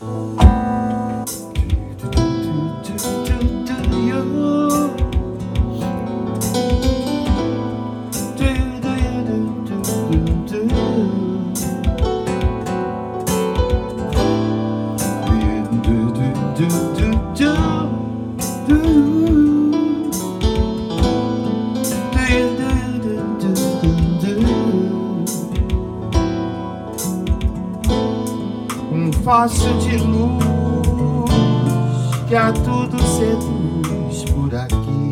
do do do do do fóssil de luz que a tudo seduz por aqui.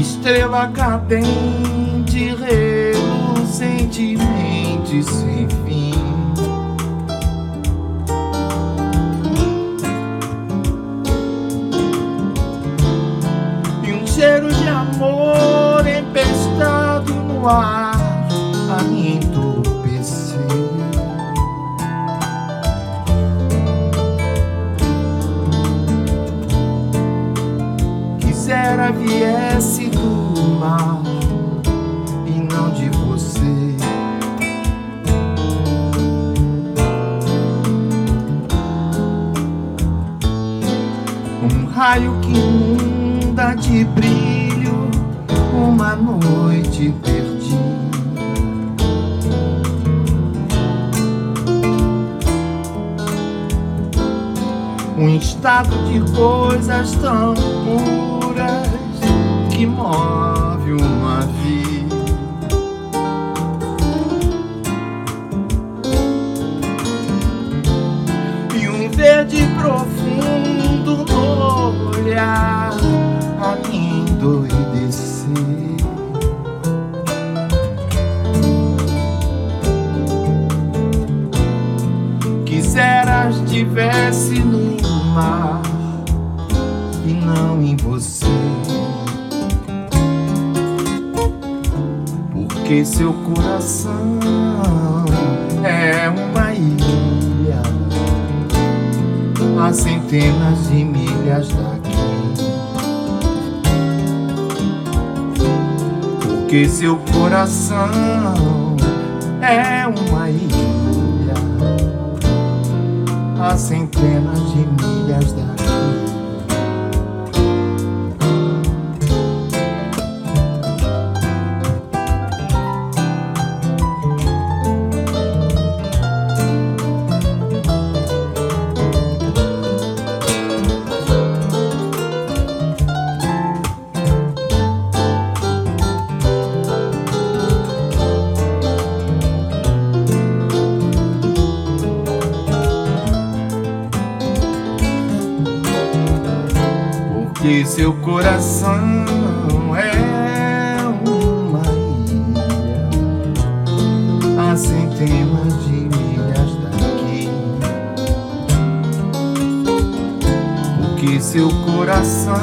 Estrela cadente, relucentemente sem ar a me entorpecer. Quisera viesse do mar e não de você. Um raio que inunda de brilho uma noite perdida. Estado de coisas tão puras que move uma vida. E um verde profundo no olhar a me endoidecer. Quisera estivesse no mar e não em você. Porque seu coração é uma ilha a centenas de milhas daqui. Porque seu coração é uma ilha centenas de milhas daqui. Porque seu coração é uma ilha a centenas de milhas daqui. Porque seu coração